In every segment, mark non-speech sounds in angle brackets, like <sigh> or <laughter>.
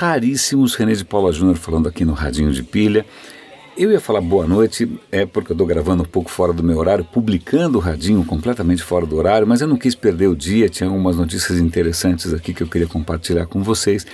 raríssimos. René de Paula Júnior falando aqui no Radinho de Pilha. Eu ia falar boa noite, é porque eu estou gravando um pouco fora do meu horário, publicando o Radinho completamente fora do horário, mas eu não quis perder o dia, tinha algumas notícias interessantes aqui que eu queria compartilhar com vocês.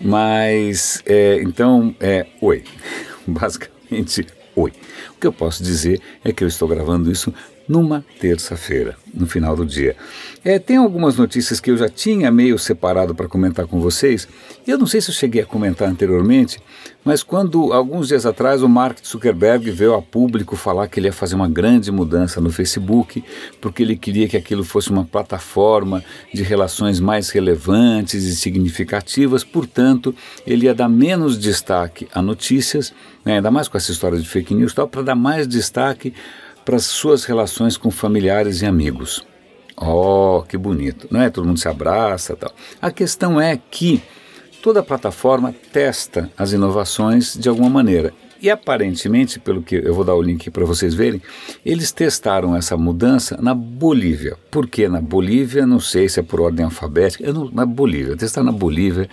Mas, é, então, é, oi. <laughs> Basicamente, oi. O que eu posso dizer é que eu estou gravando isso numa terça-feira, no final do dia. É, tem algumas notícias que eu já tinha meio separado para comentar com vocês. Eu não sei se eu cheguei a comentar anteriormente, mas quando, alguns dias atrás, o Mark Zuckerberg veio a público falar que ele ia fazer uma grande mudança no Facebook, porque ele queria que aquilo fosse uma plataforma de relações mais relevantes e significativas, portanto, ele ia dar menos destaque a notícias, né, ainda mais com essa história de fake news, para dar mais destaque para as suas relações com familiares e amigos. Oh, que bonito, não é? Todo mundo se abraça tal. A questão é que toda plataforma testa as inovações de alguma maneira. E aparentemente, pelo que eu vou dar o link para vocês verem, eles testaram essa mudança na Bolívia. Por que na Bolívia? Não sei se é por ordem alfabética. Não, na Bolívia, testaram na Bolívia.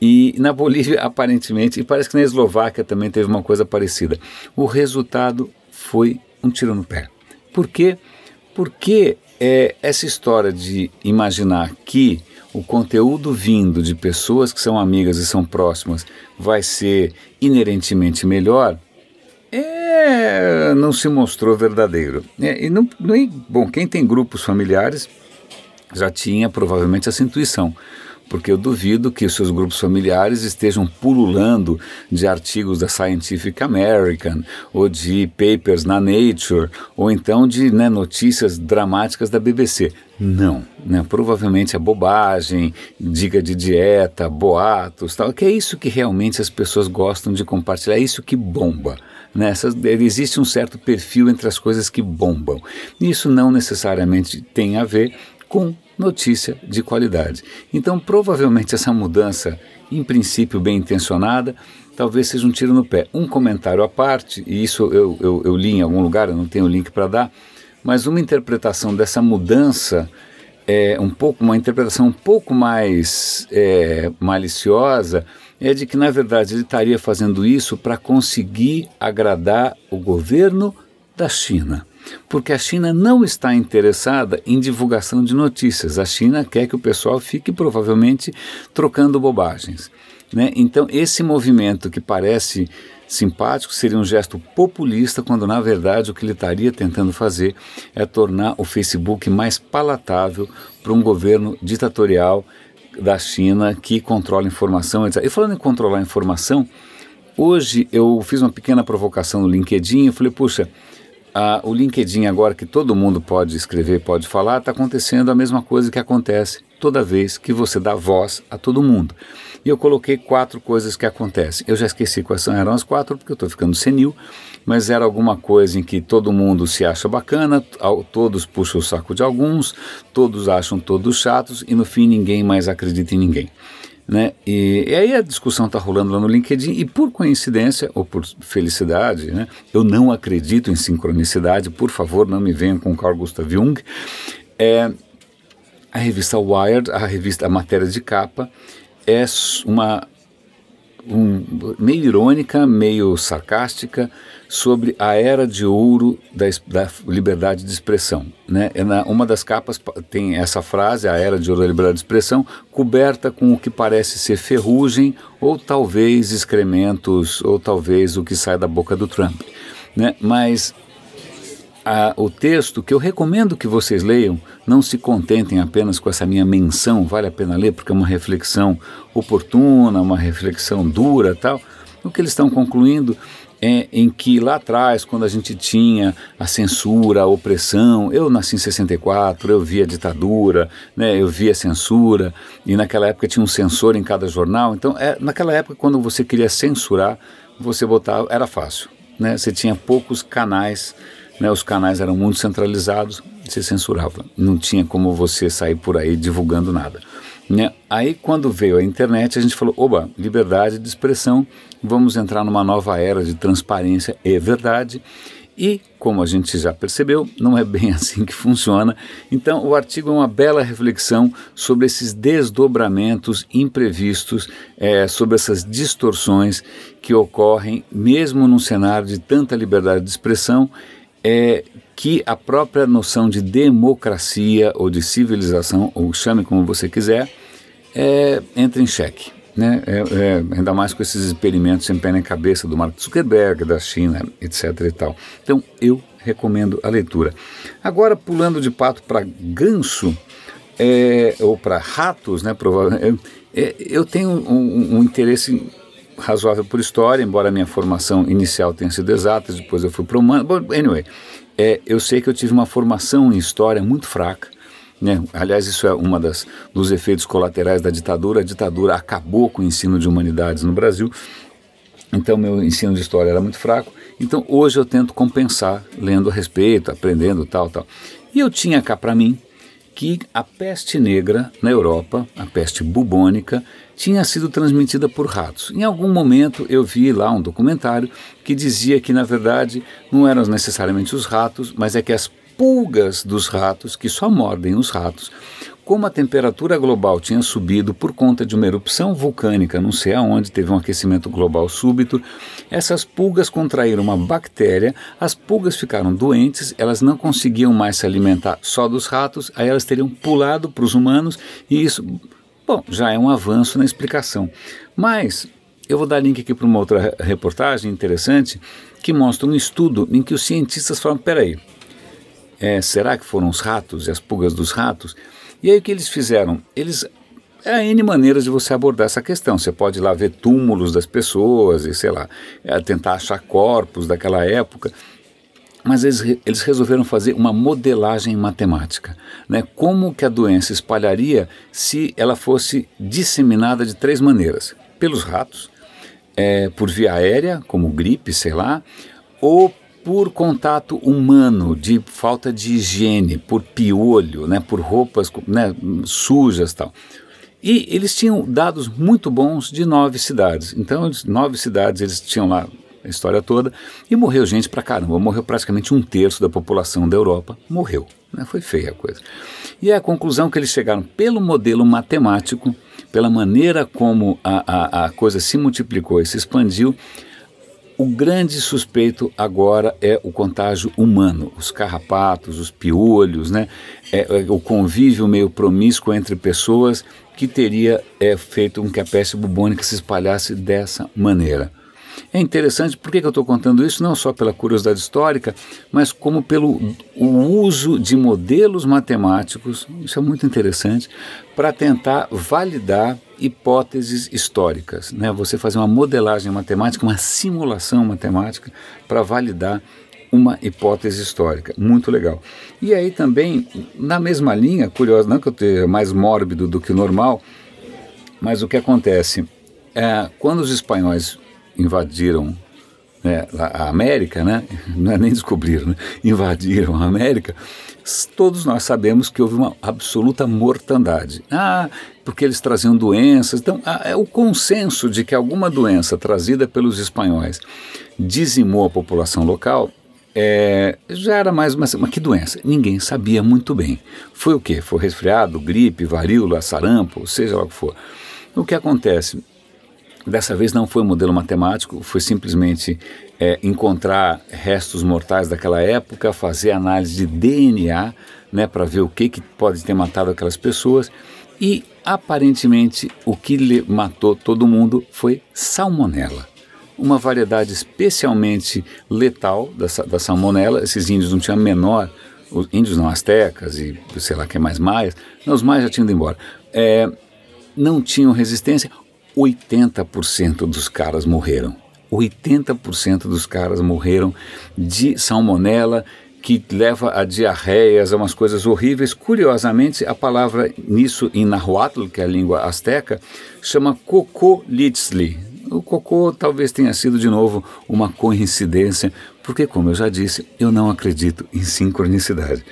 E na Bolívia, <laughs> aparentemente, e parece que na Eslováquia também teve uma coisa parecida. O resultado foi um tiro no pé. Por quê? Porque é, essa história de imaginar que o conteúdo vindo de pessoas que são amigas e são próximas vai ser inerentemente melhor, é, não se mostrou verdadeiro. É, e não, não, é, bom, quem tem grupos familiares já tinha provavelmente essa intuição porque eu duvido que os seus grupos familiares estejam pululando de artigos da Scientific American ou de papers na Nature ou então de né, notícias dramáticas da BBC. Não, né? provavelmente é bobagem, dica de dieta, boatos, tal, que é isso que realmente as pessoas gostam de compartilhar, é isso que bomba. Né? existe um certo perfil entre as coisas que bombam. Isso não necessariamente tem a ver com notícia de qualidade. Então, provavelmente essa mudança, em princípio bem intencionada, talvez seja um tiro no pé. Um comentário à parte, e isso eu, eu, eu li em algum lugar, eu não tenho link para dar, mas uma interpretação dessa mudança é um pouco uma interpretação um pouco mais é, maliciosa é de que na verdade ele estaria fazendo isso para conseguir agradar o governo da China porque a China não está interessada em divulgação de notícias. A China quer que o pessoal fique provavelmente trocando bobagens. Né? Então, esse movimento que parece simpático seria um gesto populista, quando na verdade o que ele estaria tentando fazer é tornar o Facebook mais palatável para um governo ditatorial da China que controla informação. E falando em controlar informação, hoje eu fiz uma pequena provocação no LinkedIn e falei, puxa ah, o LinkedIn agora que todo mundo pode escrever, pode falar, está acontecendo a mesma coisa que acontece toda vez que você dá voz a todo mundo. E eu coloquei quatro coisas que acontecem. Eu já esqueci quais eram as quatro, porque eu estou ficando senil, mas era alguma coisa em que todo mundo se acha bacana, todos puxam o saco de alguns, todos acham todos chatos e no fim ninguém mais acredita em ninguém. Né? E, e, aí a discussão está rolando lá no LinkedIn e por coincidência ou por felicidade, né? eu não acredito em sincronicidade, por favor não me venham com Carl Gustav Jung, é, a revista Wired, a revista, a matéria de capa, é uma um, meio irônica, meio sarcástica, sobre a era de ouro da, da liberdade de expressão. Né? É na, uma das capas tem essa frase, a era de ouro da liberdade de expressão, coberta com o que parece ser ferrugem, ou talvez excrementos, ou talvez o que sai da boca do Trump. Né? Mas a, o texto que eu recomendo que vocês leiam, não se contentem apenas com essa minha menção, vale a pena ler porque é uma reflexão oportuna, uma reflexão dura tal. O que eles estão concluindo é, em que lá atrás, quando a gente tinha a censura, a opressão, eu nasci em 64, eu vi a ditadura, né, eu vi a censura, e naquela época tinha um censor em cada jornal, então é, naquela época quando você queria censurar, você botava, era fácil, né, você tinha poucos canais, né, os canais eram muito centralizados, você censurava, não tinha como você sair por aí divulgando nada. Né? Aí, quando veio a internet, a gente falou: oba, liberdade de expressão, vamos entrar numa nova era de transparência, é verdade. E, como a gente já percebeu, não é bem <laughs> assim que funciona. Então, o artigo é uma bela reflexão sobre esses desdobramentos imprevistos, é, sobre essas distorções que ocorrem mesmo num cenário de tanta liberdade de expressão. É, que a própria noção de democracia ou de civilização, ou chame como você quiser, é, entra em xeque. Né? É, é, ainda mais com esses experimentos sem pé nem cabeça do Mark Zuckerberg, da China, etc. e tal. Então eu recomendo a leitura. Agora, pulando de pato para ganso, é, ou para ratos, né, provavelmente, é, eu tenho um, um, interesse razoável por história, embora a minha formação inicial tenha sido exata, depois eu fui para humano. But anyway, é, eu sei que eu tive uma formação em história muito fraca. Né? Aliás, isso é uma das dos efeitos colaterais da ditadura. A ditadura acabou com o ensino de humanidades no Brasil. Então, meu ensino de história era muito fraco. Então, hoje eu tento compensar lendo a respeito, aprendendo tal, tal. E eu tinha cá para mim que a peste negra na Europa, a peste bubônica, tinha sido transmitida por ratos. Em algum momento eu vi lá um documentário que dizia que, na verdade, não eram necessariamente os ratos, mas é que as pulgas dos ratos, que só mordem os ratos, como a temperatura global tinha subido por conta de uma erupção vulcânica, não sei aonde, teve um aquecimento global súbito, essas pulgas contraíram uma bactéria, as pulgas ficaram doentes, elas não conseguiam mais se alimentar só dos ratos, aí elas teriam pulado para os humanos e isso, bom, já é um avanço na explicação. Mas eu vou dar link aqui para uma outra reportagem interessante que mostra um estudo em que os cientistas falam: peraí, é, será que foram os ratos e as pulgas dos ratos? E aí o que eles fizeram? Eles Há N maneiras de você abordar essa questão. Você pode ir lá ver túmulos das pessoas e, sei lá, é, tentar achar corpos daquela época. Mas eles, eles resolveram fazer uma modelagem matemática. Né? Como que a doença espalharia se ela fosse disseminada de três maneiras. Pelos ratos, é, por via aérea, como gripe, sei lá, ou por contato humano, de falta de higiene, por piolho, né, por roupas né, sujas tal. E eles tinham dados muito bons de nove cidades. Então, nove cidades eles tinham lá a história toda e morreu gente pra caramba. Morreu praticamente um terço da população da Europa. Morreu. Né? Foi feia a coisa. E a conclusão que eles chegaram pelo modelo matemático, pela maneira como a, a, a coisa se multiplicou e se expandiu, o grande suspeito agora é o contágio humano, os carrapatos, os piolhos, né? É, é, o convívio meio promíscuo entre pessoas que teria é, feito com que a peste bubônica se espalhasse dessa maneira. É interessante, por que eu estou contando isso? Não só pela curiosidade histórica, mas como pelo o uso de modelos matemáticos, isso é muito interessante, para tentar validar hipóteses históricas. Né? Você fazer uma modelagem matemática, uma simulação matemática para validar uma hipótese histórica. Muito legal. E aí também, na mesma linha, curioso, não que eu tenha mais mórbido do que o normal, mas o que acontece? É, quando os espanhóis invadiram né, a América, né, não é nem descobriram, né, invadiram a América, todos nós sabemos que houve uma absoluta mortandade. Ah, porque eles traziam doenças. Então, é o consenso de que alguma doença trazida pelos espanhóis dizimou a população local é, já era mais uma. Mas que doença? Ninguém sabia muito bem. Foi o quê? Foi resfriado, gripe, varíola, sarampo, seja lá o que for. O que acontece? Dessa vez não foi um modelo matemático, foi simplesmente é, encontrar restos mortais daquela época, fazer análise de DNA né, para ver o que, que pode ter matado aquelas pessoas. E aparentemente o que matou todo mundo foi salmonela. Uma variedade especialmente letal da, da salmonela. Esses índios não tinham menor, os índios não astecas e sei lá que é mais maias, não, os maias já tinham ido embora. É, não tinham resistência 80% dos caras morreram. 80% dos caras morreram de salmonela, que leva a diarreias, a umas coisas horríveis. Curiosamente, a palavra nisso em Nahuatl, que é a língua asteca, chama Cocolitzli. O cocô talvez tenha sido de novo uma coincidência, porque, como eu já disse, eu não acredito em sincronicidade.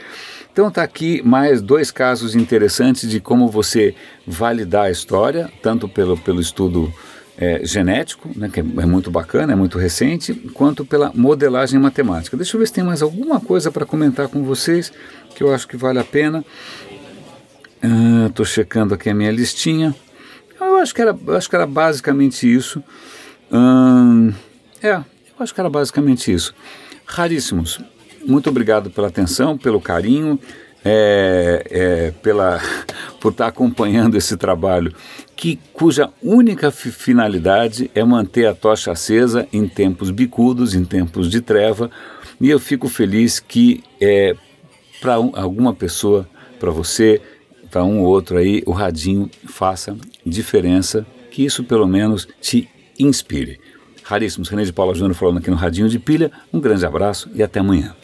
Então está aqui mais dois casos interessantes de como você validar a história, tanto pelo, pelo estudo é, genético, né, que é, é muito bacana, é muito recente, quanto pela modelagem matemática. Deixa eu ver se tem mais alguma coisa para comentar com vocês que eu acho que vale a pena. Estou ah, checando aqui a minha listinha. Eu acho que era, acho que era basicamente isso. Hum, é, eu acho que era basicamente isso. Raríssimos. Muito obrigado pela atenção, pelo carinho, é, é, pela, <laughs> por estar acompanhando esse trabalho, que, cuja única finalidade é manter a tocha acesa em tempos bicudos, em tempos de treva. E eu fico feliz que é, para um, alguma pessoa, para você, para um ou outro aí, o radinho faça diferença, que isso pelo menos te inspire. Raríssimos, René de Paula Júnior falando aqui no Radinho de Pilha. Um grande abraço e até amanhã.